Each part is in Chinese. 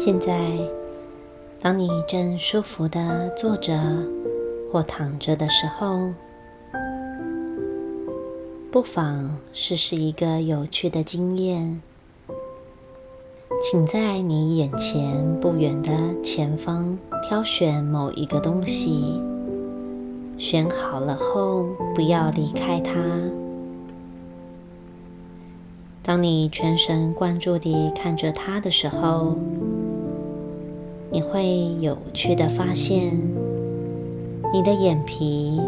现在，当你正舒服的坐着或躺着的时候，不妨试试一个有趣的经验。请在你眼前不远的前方挑选某一个东西，选好了后不要离开它。当你全神贯注地看着它的时候，会有趣的发现，你的眼皮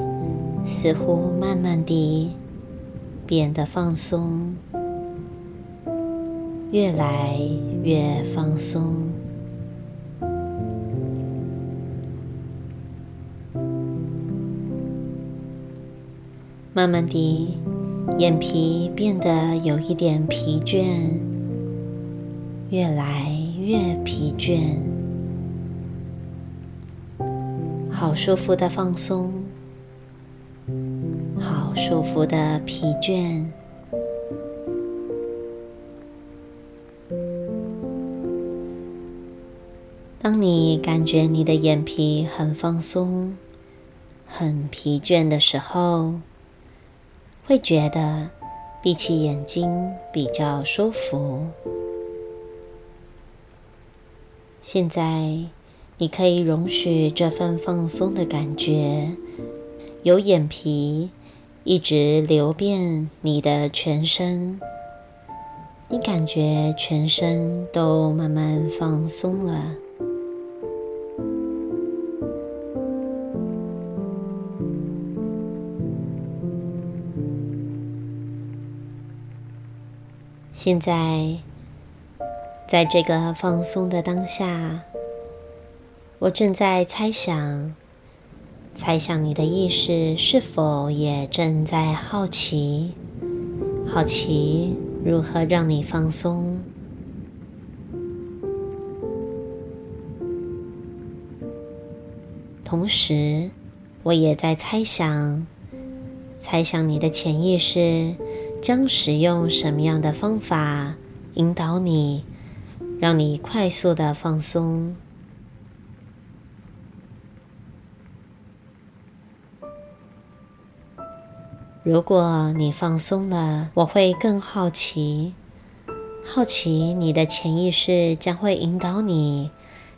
似乎慢慢地变得放松。越来越放松，慢慢地，眼皮变得有一点疲倦，越来越疲倦，好舒服的放松，好舒服的疲倦。当你感觉你的眼皮很放松、很疲倦的时候，会觉得闭起眼睛比较舒服。现在，你可以容许这份放松的感觉由眼皮一直流遍你的全身，你感觉全身都慢慢放松了。现在，在这个放松的当下，我正在猜想，猜想你的意识是否也正在好奇，好奇如何让你放松。同时，我也在猜想，猜想你的潜意识。将使用什么样的方法引导你，让你快速的放松？如果你放松了，我会更好奇，好奇你的潜意识将会引导你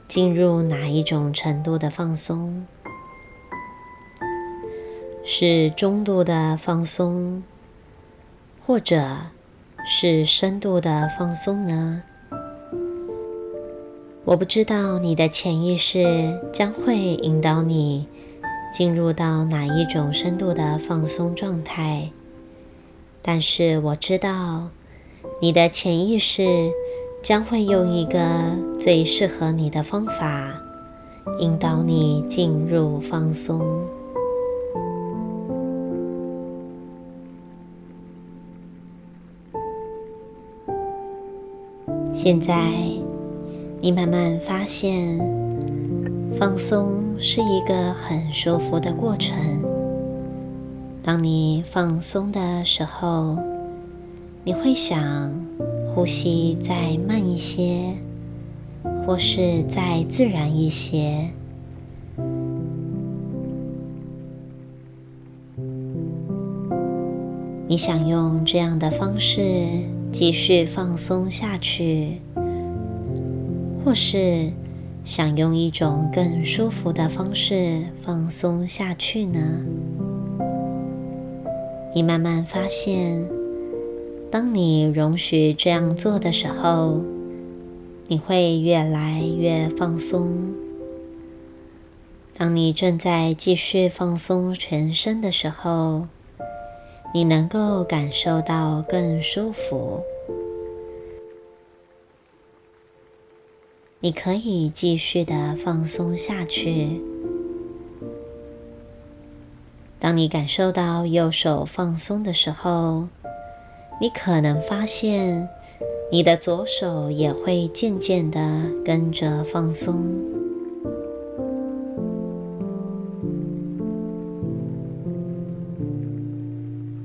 进入哪一种程度的放松？是中度的放松？或者是深度的放松呢？我不知道你的潜意识将会引导你进入到哪一种深度的放松状态，但是我知道你的潜意识将会用一个最适合你的方法引导你进入放松。现在，你慢慢发现，放松是一个很舒服的过程。当你放松的时候，你会想呼吸再慢一些，或是再自然一些。你想用这样的方式。继续放松下去，或是想用一种更舒服的方式放松下去呢？你慢慢发现，当你容许这样做的时候，你会越来越放松。当你正在继续放松全身的时候，你能够感受到更舒服。你可以继续的放松下去。当你感受到右手放松的时候，你可能发现你的左手也会渐渐的跟着放松。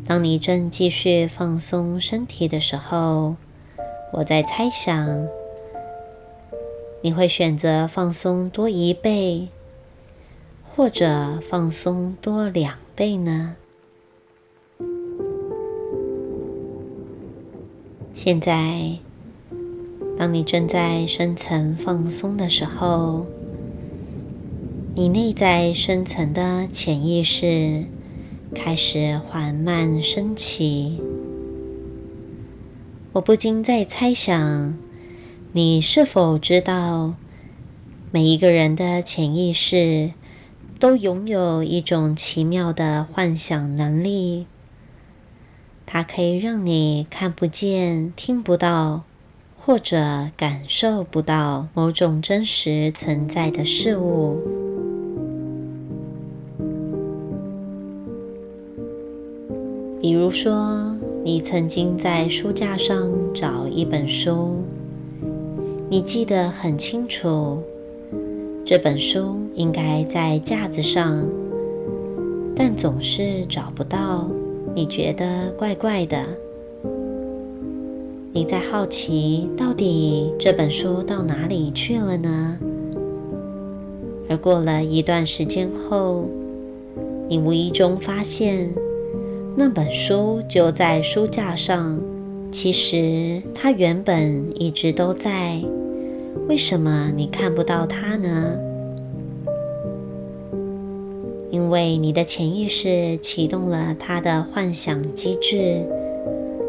当你正继续放松身体的时候，我在猜想，你会选择放松多一倍，或者放松多两倍呢？现在，当你正在深层放松的时候，你内在深层的潜意识开始缓慢升起。我不禁在猜想，你是否知道，每一个人的潜意识都拥有一种奇妙的幻想能力，它可以让你看不见、听不到，或者感受不到某种真实存在的事物。比如说。你曾经在书架上找一本书，你记得很清楚，这本书应该在架子上，但总是找不到，你觉得怪怪的。你在好奇，到底这本书到哪里去了呢？而过了一段时间后，你无意中发现。那本书就在书架上，其实它原本一直都在。为什么你看不到它呢？因为你的潜意识启动了它的幻想机制，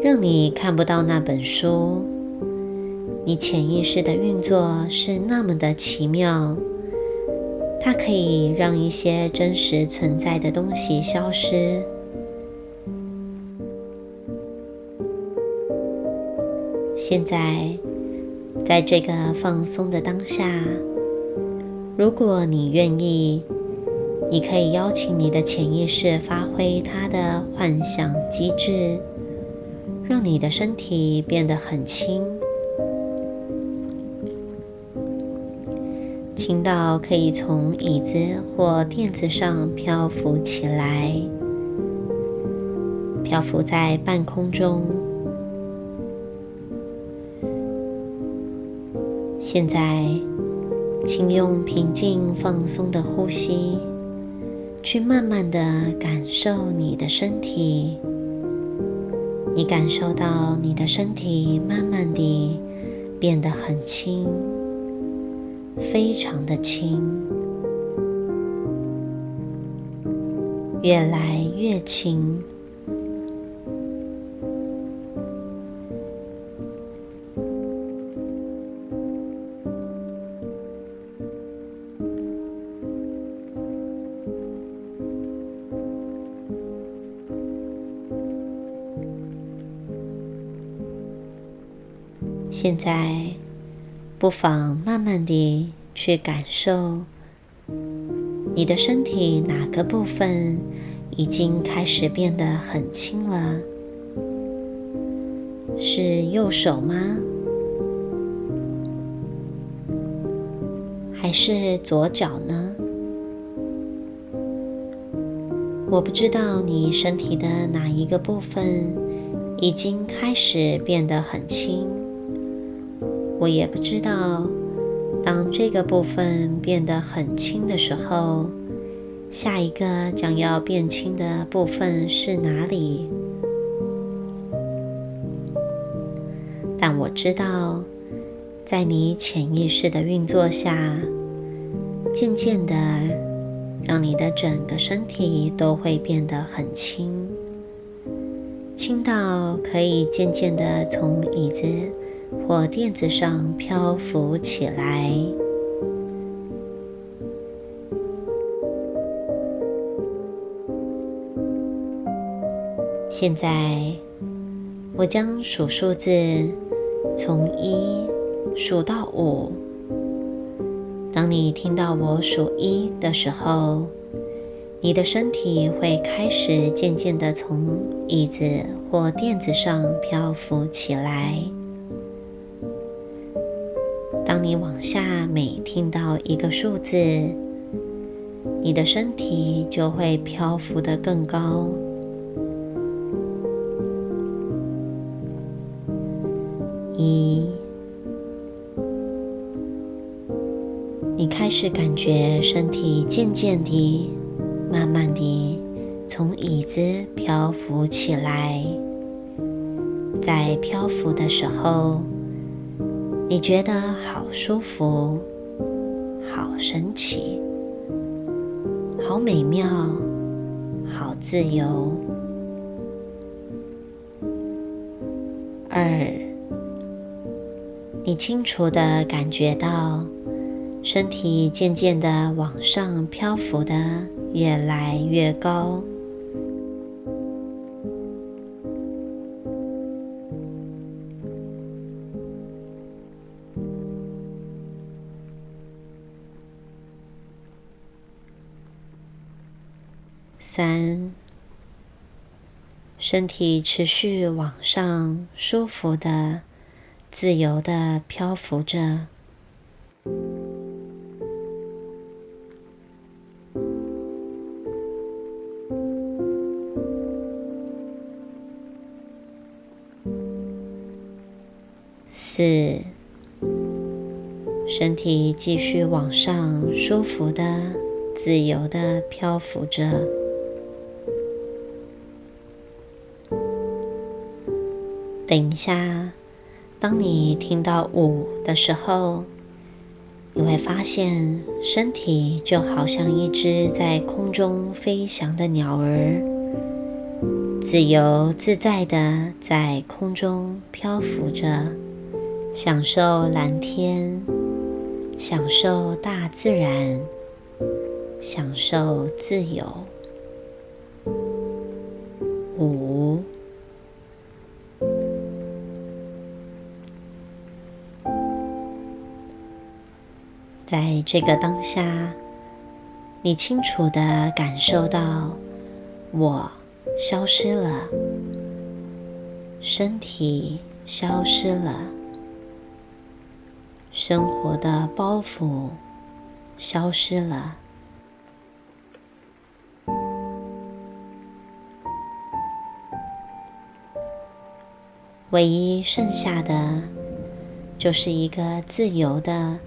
让你看不到那本书。你潜意识的运作是那么的奇妙，它可以让一些真实存在的东西消失。现在，在这个放松的当下，如果你愿意，你可以邀请你的潜意识发挥它的幻想机制，让你的身体变得很轻，轻到可以从椅子或垫子上漂浮起来，漂浮在半空中。现在，请用平静放松的呼吸，去慢慢的感受你的身体。你感受到你的身体慢慢地变得很轻，非常的轻，越来越轻。现在，不妨慢慢地去感受你的身体哪个部分已经开始变得很轻了？是右手吗？还是左脚呢？我不知道你身体的哪一个部分已经开始变得很轻。我也不知道，当这个部分变得很轻的时候，下一个将要变轻的部分是哪里？但我知道，在你潜意识的运作下，渐渐的，让你的整个身体都会变得很轻，轻到可以渐渐的从椅子。或垫子上漂浮起来。现在，我将数数字，从一数到五。当你听到我数一的时候，你的身体会开始渐渐的从椅子或垫子上漂浮起来。当你往下每听到一个数字，你的身体就会漂浮得更高。一、你开始感觉身体渐渐地、慢慢地从椅子漂浮起来。在漂浮的时候，你觉得好舒服、好神奇、好美妙、好自由。二，你清楚的感觉到身体渐渐的往上漂浮的越来越高。三。身体持续往上，舒服的、自由的漂浮着。四，身体继续往上，舒服的、自由的漂浮着。等一下，当你听到五的时候，你会发现身体就好像一只在空中飞翔的鸟儿，自由自在的在空中漂浮着，享受蓝天，享受大自然，享受自由。这个当下，你清楚的感受到我消失了，身体消失了，生活的包袱消失了，唯一剩下的就是一个自由的。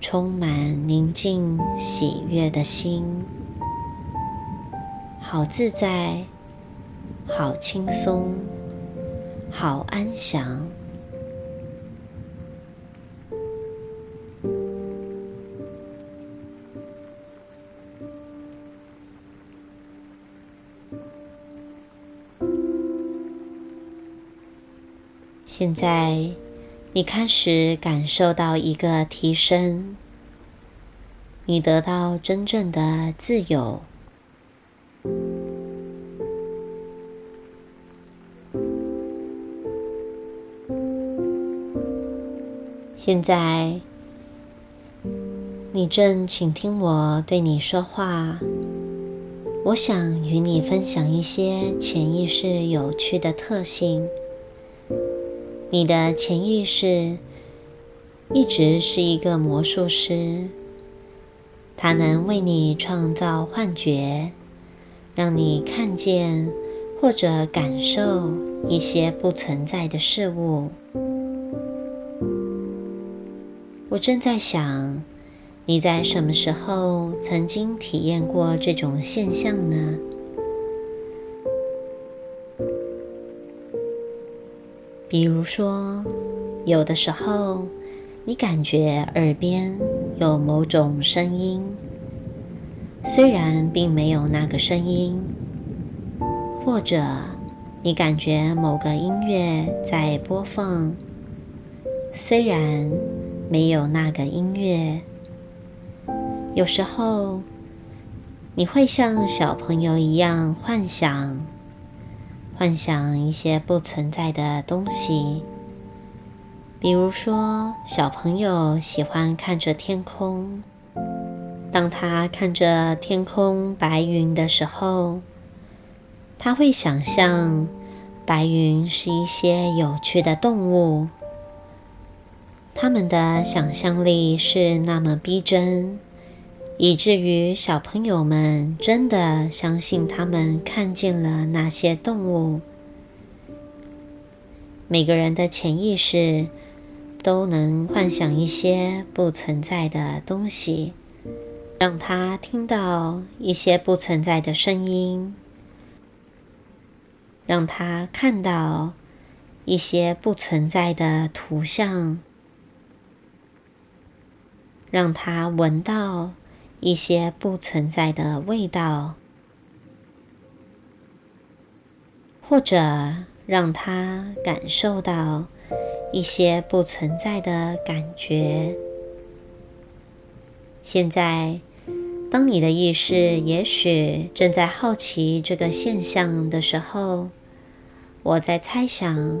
充满宁静、喜悦的心，好自在，好轻松，好安详。现在。你开始感受到一个提升，你得到真正的自由。现在，你正倾听我对你说话。我想与你分享一些潜意识有趣的特性。你的潜意识一直是一个魔术师，它能为你创造幻觉，让你看见或者感受一些不存在的事物。我正在想，你在什么时候曾经体验过这种现象呢？比如说，有的时候你感觉耳边有某种声音，虽然并没有那个声音；或者你感觉某个音乐在播放，虽然没有那个音乐。有时候你会像小朋友一样幻想。幻想一些不存在的东西，比如说，小朋友喜欢看着天空。当他看着天空白云的时候，他会想象白云是一些有趣的动物。他们的想象力是那么逼真。以至于小朋友们真的相信他们看见了那些动物。每个人的潜意识都能幻想一些不存在的东西，让他听到一些不存在的声音，让他看到一些不存在的图像，让他闻到一些不存在的味道，或者让他感受到。一些不存在的感觉。现在，当你的意识也许正在好奇这个现象的时候，我在猜想，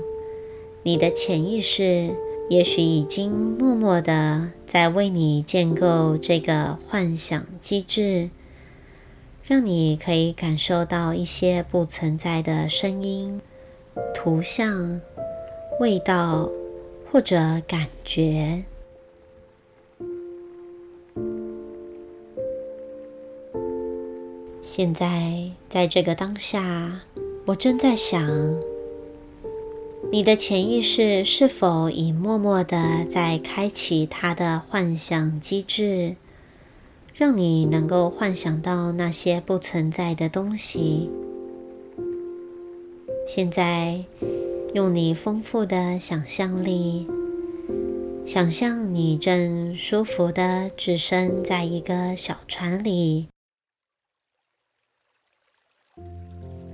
你的潜意识也许已经默默的在为你建构这个幻想机制，让你可以感受到一些不存在的声音、图像、味道。或者感觉，现在在这个当下，我正在想，你的潜意识是否已默默的在开启它的幻想机制，让你能够幻想到那些不存在的东西？现在。用你丰富的想象力，想象你正舒服的置身在一个小船里，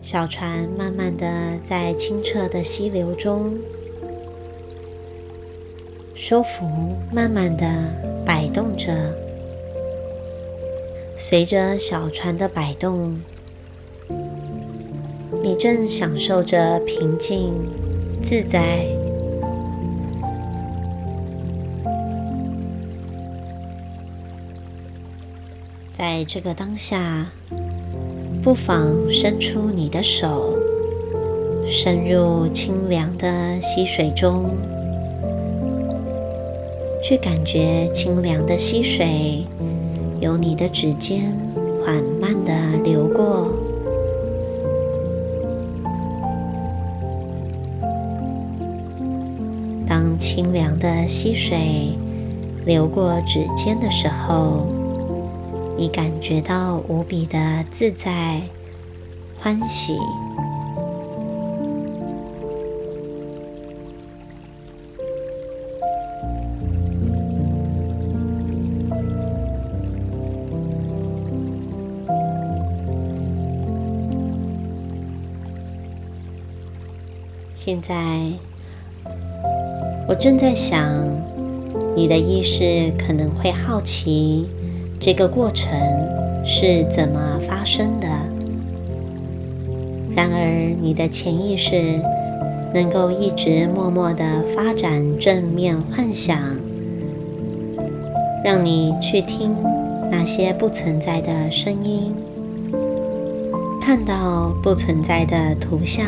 小船慢慢的在清澈的溪流中，舒服慢慢的摆动着，随着小船的摆动，你正享受着平静。自在，在这个当下，不妨伸出你的手，深入清凉的溪水中，去感觉清凉的溪水由你的指尖缓慢的流过。当清凉的溪水流过指尖的时候，你感觉到无比的自在、欢喜。现在。我正在想，你的意识可能会好奇这个过程是怎么发生的。然而，你的潜意识能够一直默默的发展正面幻想，让你去听那些不存在的声音，看到不存在的图像，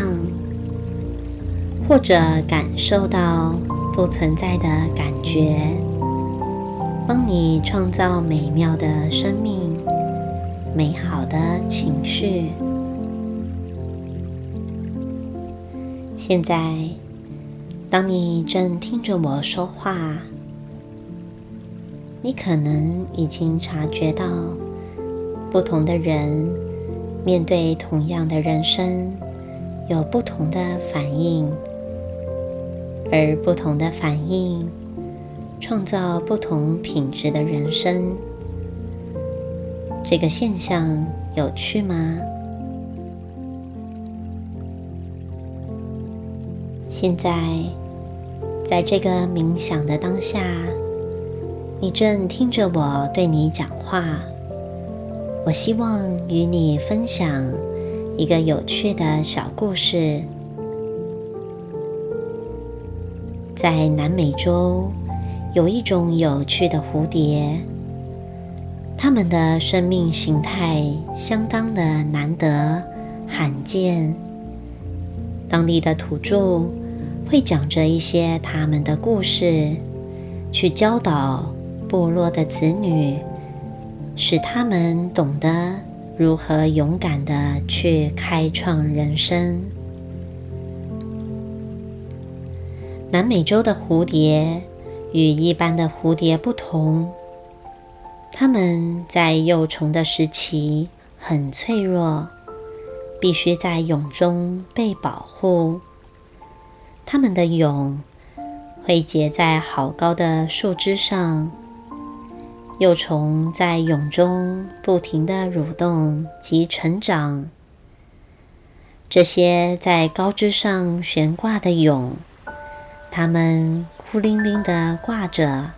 或者感受到。不存在的感觉，帮你创造美妙的生命、美好的情绪。现在，当你正听着我说话，你可能已经察觉到，不同的人面对同样的人生，有不同的反应。而不同的反应，创造不同品质的人生。这个现象有趣吗？现在，在这个冥想的当下，你正听着我对你讲话。我希望与你分享一个有趣的小故事。在南美洲，有一种有趣的蝴蝶，它们的生命形态相当的难得罕见。当地的土著会讲着一些他们的故事，去教导部落的子女，使他们懂得如何勇敢的去开创人生。南美洲的蝴蝶与一般的蝴蝶不同，它们在幼虫的时期很脆弱，必须在蛹中被保护。它们的蛹会结在好高的树枝上，幼虫在蛹中不停地蠕动及成长。这些在高枝上悬挂的蛹，它们。孤零零的挂着，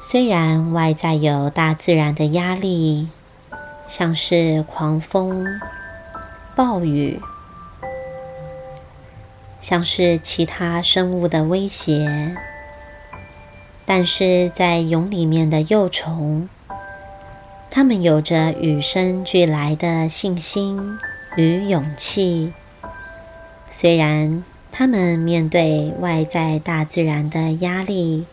虽然外在有大自然的压力，像是狂风、暴雨，像是其他生物的威胁，但是在蛹里面的幼虫，它们有着与生俱来的信心与勇气，虽然。他们面对外在大自然的压力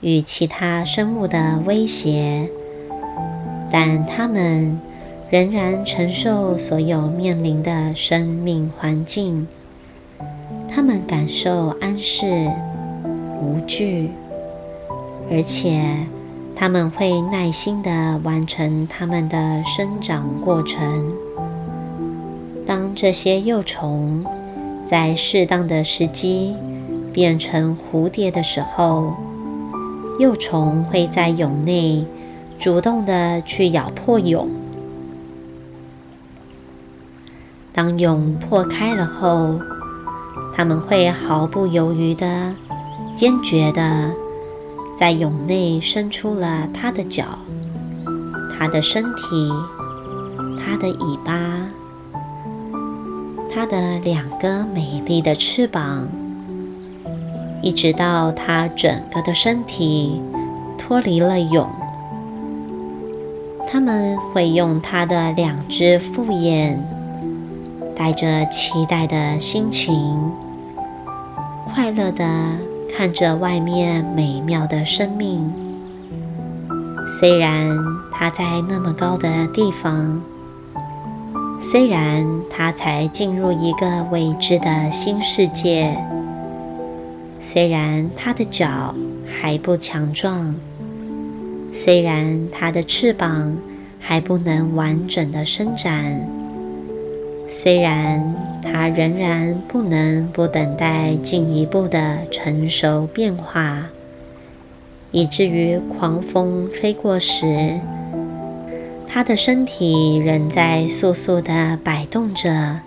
与其他生物的威胁，但他们仍然承受所有面临的生命环境。他们感受安适、无惧，而且他们会耐心地完成他们的生长过程。当这些幼虫。在适当的时机变成蝴蝶的时候，幼虫会在蛹内主动的去咬破蛹。当蛹破开了后，它们会毫不犹豫的、坚决的在蛹内伸出了它的脚、它的身体、它的尾巴。它的两个美丽的翅膀，一直到它整个的身体脱离了蛹，他们会用它的两只复眼，带着期待的心情，快乐的看着外面美妙的生命。虽然它在那么高的地方。虽然他才进入一个未知的新世界，虽然他的脚还不强壮，虽然他的翅膀还不能完整的伸展，虽然他仍然不能不等待进一步的成熟变化，以至于狂风吹过时。他的身体仍在速速的摆动着，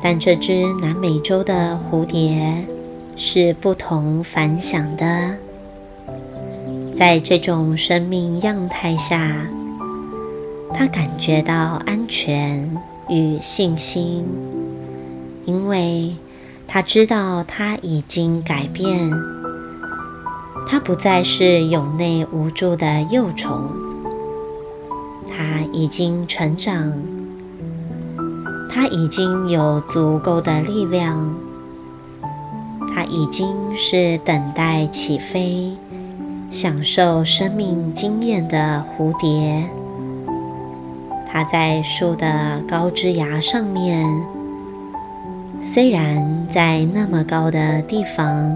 但这只南美洲的蝴蝶是不同凡响的。在这种生命样态下，他感觉到安全与信心，因为他知道他已经改变，他不再是蛹内无助的幼虫。它已经成长，它已经有足够的力量，它已经是等待起飞、享受生命经验的蝴蝶。它在树的高枝芽上面，虽然在那么高的地方，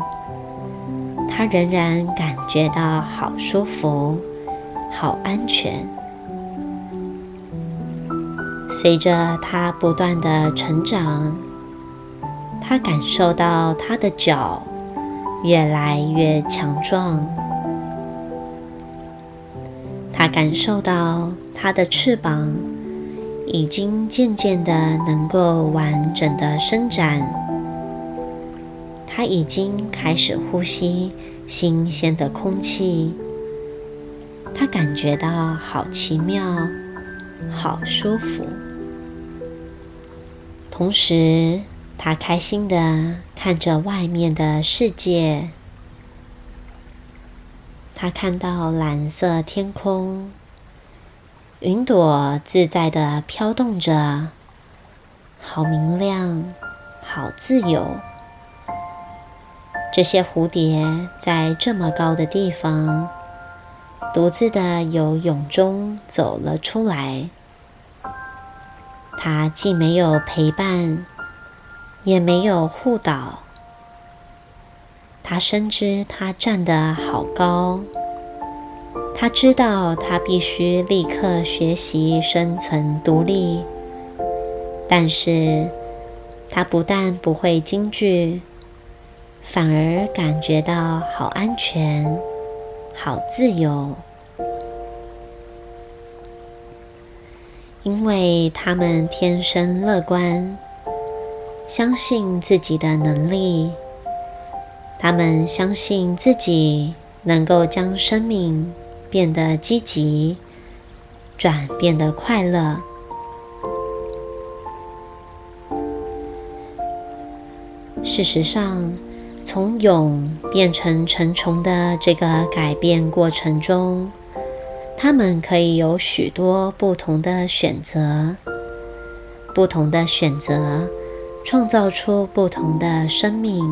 它仍然感觉到好舒服、好安全。随着它不断的成长，他感受到他的脚越来越强壮，他感受到他的翅膀已经渐渐的能够完整的伸展，他已经开始呼吸新鲜的空气，他感觉到好奇妙。好舒服。同时，他开心的看着外面的世界。他看到蓝色天空，云朵自在的飘动着，好明亮，好自由。这些蝴蝶在这么高的地方。独自的由蛹中走了出来，他既没有陪伴，也没有护导，他深知他站得好高，他知道他必须立刻学习生存独立，但是他不但不会惊惧，反而感觉到好安全、好自由。因为他们天生乐观，相信自己的能力，他们相信自己能够将生命变得积极，转变得快乐。事实上，从蛹变成成虫的这个改变过程中，他们可以有许多不同的选择，不同的选择创造出不同的生命。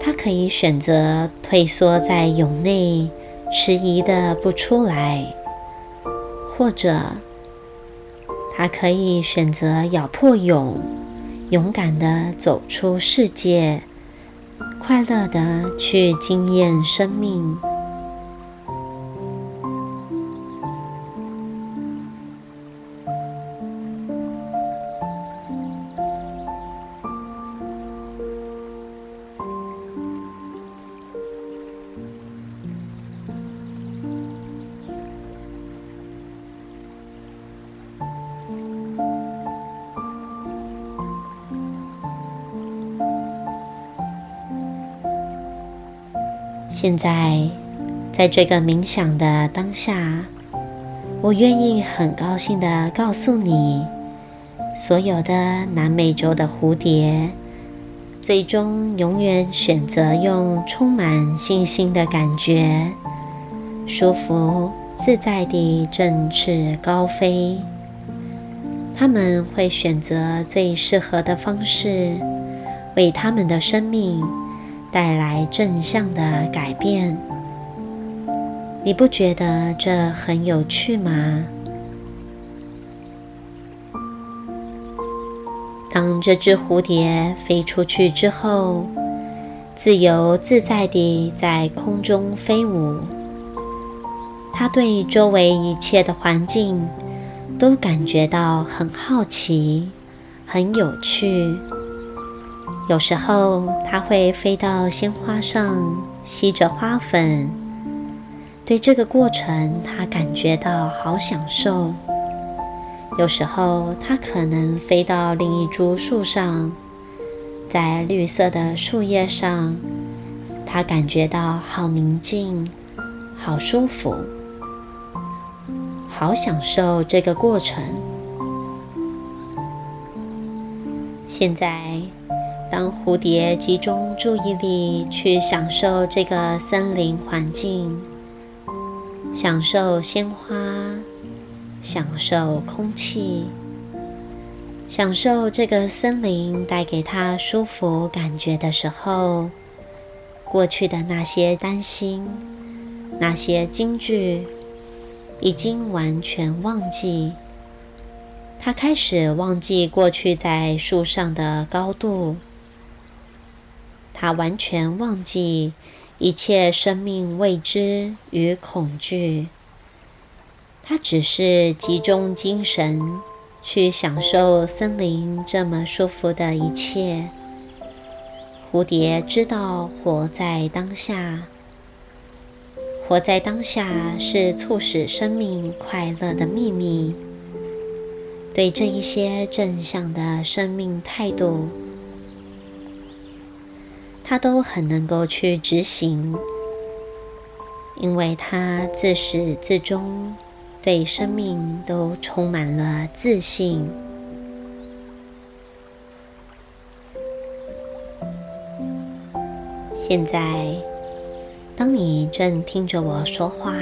他可以选择退缩在蛹内，迟疑的不出来，或者他可以选择咬破蛹，勇敢的走出世界，快乐的去经验生命。现在，在这个冥想的当下，我愿意很高兴的告诉你，所有的南美洲的蝴蝶，最终永远选择用充满信心的感觉，舒服自在地振翅高飞。他们会选择最适合的方式，为他们的生命。带来正向的改变，你不觉得这很有趣吗？当这只蝴蝶飞出去之后，自由自在地在空中飞舞，它对周围一切的环境都感觉到很好奇，很有趣。有时候，它会飞到鲜花上吸着花粉，对这个过程，它感觉到好享受。有时候，它可能飞到另一株树上，在绿色的树叶上，它感觉到好宁静、好舒服、好享受这个过程。现在。当蝴蝶集中注意力去享受这个森林环境，享受鲜花，享受空气，享受这个森林带给他舒服感觉的时候，过去的那些担心、那些惊惧，已经完全忘记。他开始忘记过去在树上的高度。他完全忘记一切生命未知与恐惧，他只是集中精神去享受森林这么舒服的一切。蝴蝶知道活在当下，活在当下是促使生命快乐的秘密。对这一些正向的生命态度。他都很能够去执行，因为他自始至终对生命都充满了自信。现在，当你正听着我说话，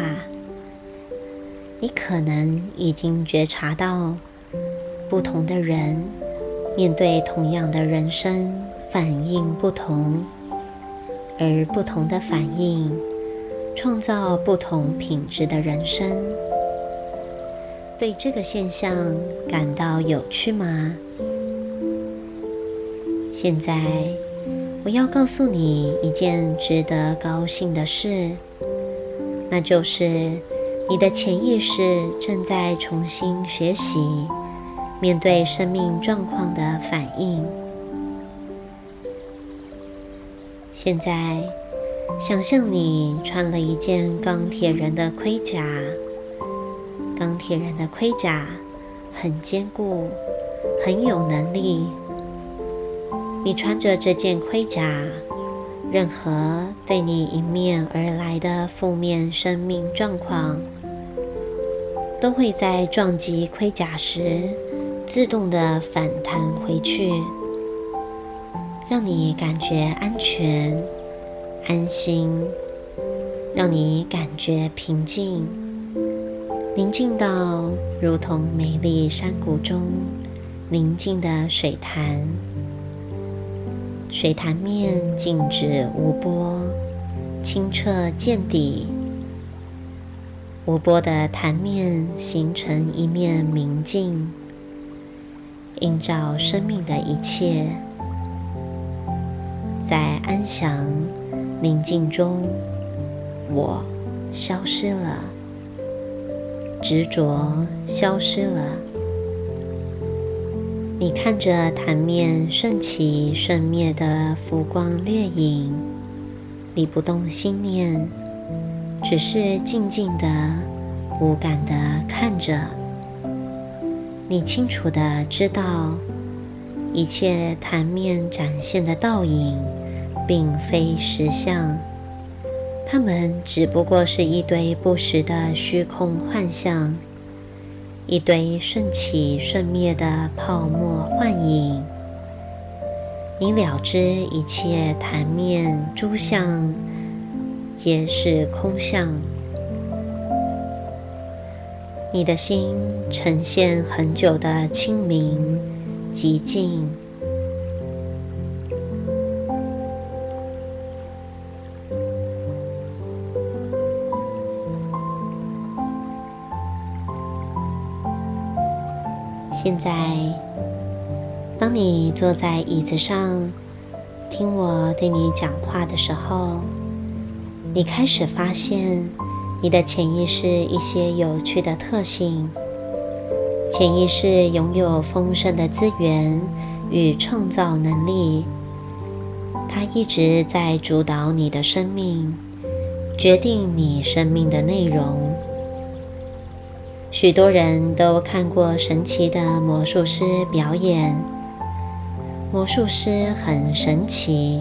你可能已经觉察到，不同的人面对同样的人生。反应不同，而不同的反应创造不同品质的人生。对这个现象感到有趣吗？现在，我要告诉你一件值得高兴的事，那就是你的潜意识正在重新学习面对生命状况的反应。现在，想象你穿了一件钢铁人的盔甲，钢铁人的盔甲很坚固，很有能力。你穿着这件盔甲，任何对你迎面而来的负面生命状况，都会在撞击盔甲时自动的反弹回去。让你感觉安全、安心，让你感觉平静、宁静到如同美丽山谷中宁静的水潭。水潭面静止无波，清澈见底。无波的潭面形成一面明镜，映照生命的一切。在安详宁静中，我消失了，执着消失了。你看着潭面顺起顺灭的浮光掠影，你不动心念，只是静静的、无感的看着。你清楚的知道，一切潭面展现的倒影。并非实相，它们只不过是一堆不实的虚空幻象，一堆瞬起瞬灭的泡沫幻影。你了知一切潭面诸相皆是空相，你的心呈现很久的清明极静。现在，当你坐在椅子上听我对你讲话的时候，你开始发现你的潜意识一些有趣的特性。潜意识拥有丰盛的资源与创造能力，它一直在主导你的生命，决定你生命的内容。许多人都看过神奇的魔术师表演。魔术师很神奇，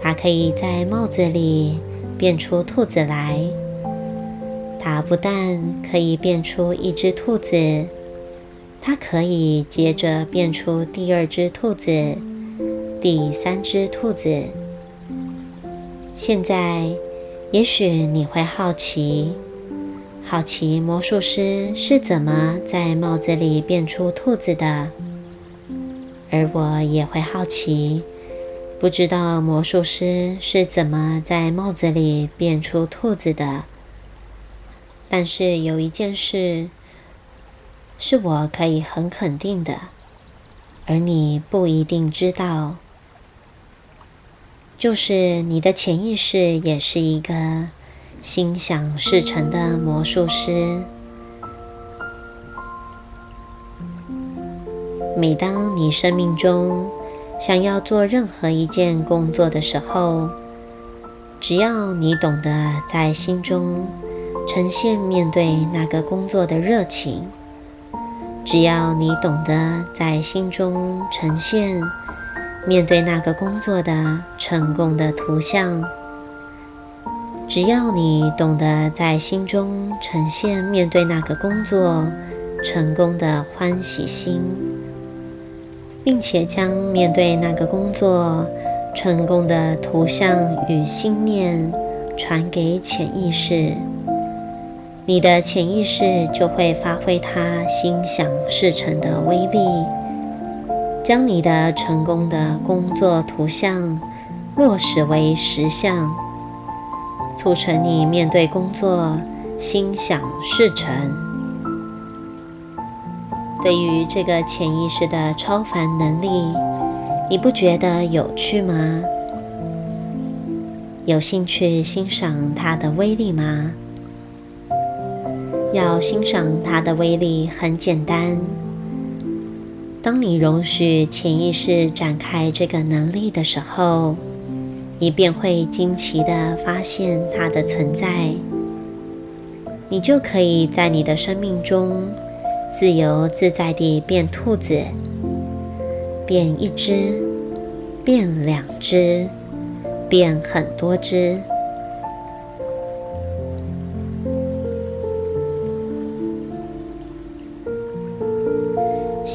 他可以在帽子里变出兔子来。他不但可以变出一只兔子，他可以接着变出第二只兔子、第三只兔子。现在，也许你会好奇。好奇魔术师是怎么在帽子里变出兔子的，而我也会好奇，不知道魔术师是怎么在帽子里变出兔子的。但是有一件事是我可以很肯定的，而你不一定知道，就是你的潜意识也是一个。心想事成的魔术师。每当你生命中想要做任何一件工作的时候，只要你懂得在心中呈现面对那个工作的热情，只要你懂得在心中呈现面对那个工作的成功的图像。只要你懂得在心中呈现面对那个工作成功的欢喜心，并且将面对那个工作成功的图像与心念传给潜意识，你的潜意识就会发挥它心想事成的威力，将你的成功的工作图像落实为实相。促成你面对工作心想事成。对于这个潜意识的超凡能力，你不觉得有趣吗？有兴趣欣赏它的威力吗？要欣赏它的威力很简单。当你容许潜意识展开这个能力的时候，你便会惊奇地发现它的存在。你就可以在你的生命中自由自在地变兔子，变一只，变两只。变很多只。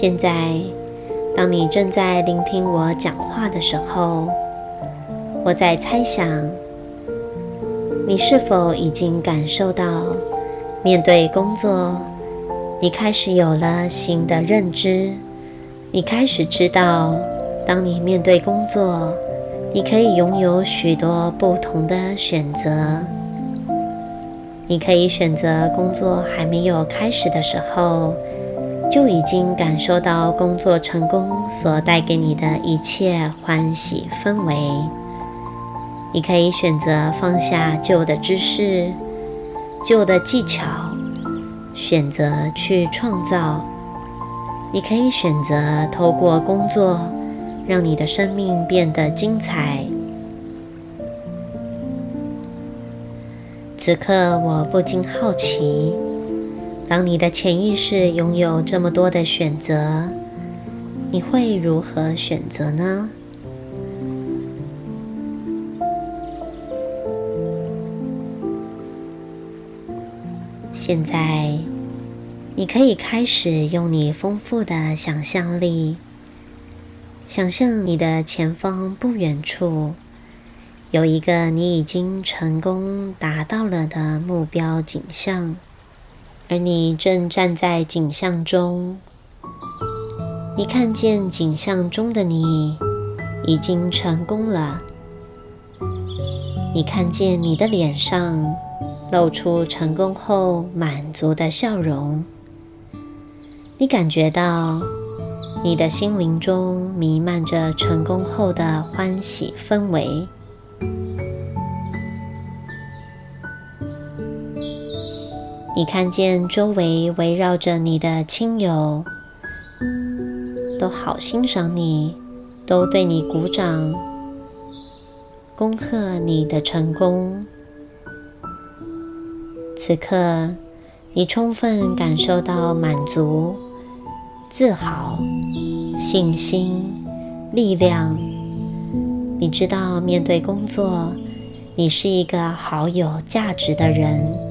现在，当你正在聆听我讲话的时候，我在猜想，你是否已经感受到，面对工作，你开始有了新的认知。你开始知道，当你面对工作。你可以拥有许多不同的选择。你可以选择工作还没有开始的时候，就已经感受到工作成功所带给你的一切欢喜氛围。你可以选择放下旧的知识、旧的技巧，选择去创造。你可以选择透过工作。让你的生命变得精彩。此刻，我不禁好奇：当你的潜意识拥有这么多的选择，你会如何选择呢？现在，你可以开始用你丰富的想象力。想象你的前方不远处有一个你已经成功达到了的目标景象，而你正站在景象中。你看见景象中的你已经成功了。你看见你的脸上露出成功后满足的笑容。你感觉到。你的心灵中弥漫着成功后的欢喜氛围。你看见周围围绕着你的亲友，都好欣赏你，都对你鼓掌，恭贺你的成功。此刻，你充分感受到满足。自豪、信心、力量。你知道，面对工作，你是一个好有价值的人。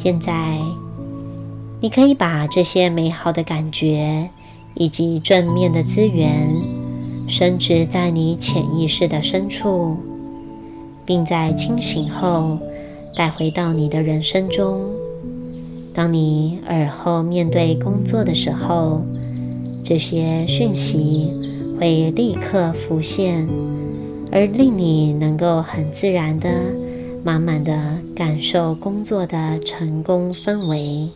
现在，你可以把这些美好的感觉以及正面的资源升植在你潜意识的深处，并在清醒后带回到你的人生中。当你耳后面对工作的时候，这些讯息会立刻浮现，而令你能够很自然的。满满的感受工作的成功氛围。